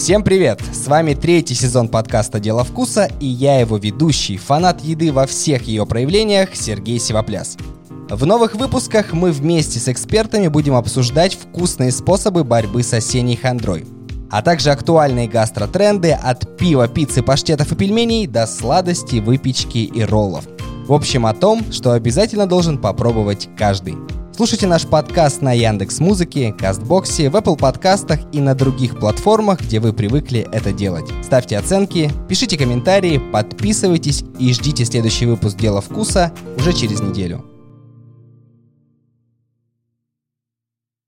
Всем привет! С вами третий сезон подкаста «Дело вкуса» и я его ведущий, фанат еды во всех ее проявлениях Сергей Сивопляс. В новых выпусках мы вместе с экспертами будем обсуждать вкусные способы борьбы с осенней хандрой, а также актуальные гастротренды от пива, пиццы, паштетов и пельменей до сладостей, выпечки и роллов. В общем, о том, что обязательно должен попробовать каждый. Слушайте наш подкаст на Яндекс Музыке, Кастбоксе, в Apple подкастах и на других платформах, где вы привыкли это делать. Ставьте оценки, пишите комментарии, подписывайтесь и ждите следующий выпуск «Дела вкуса» уже через неделю.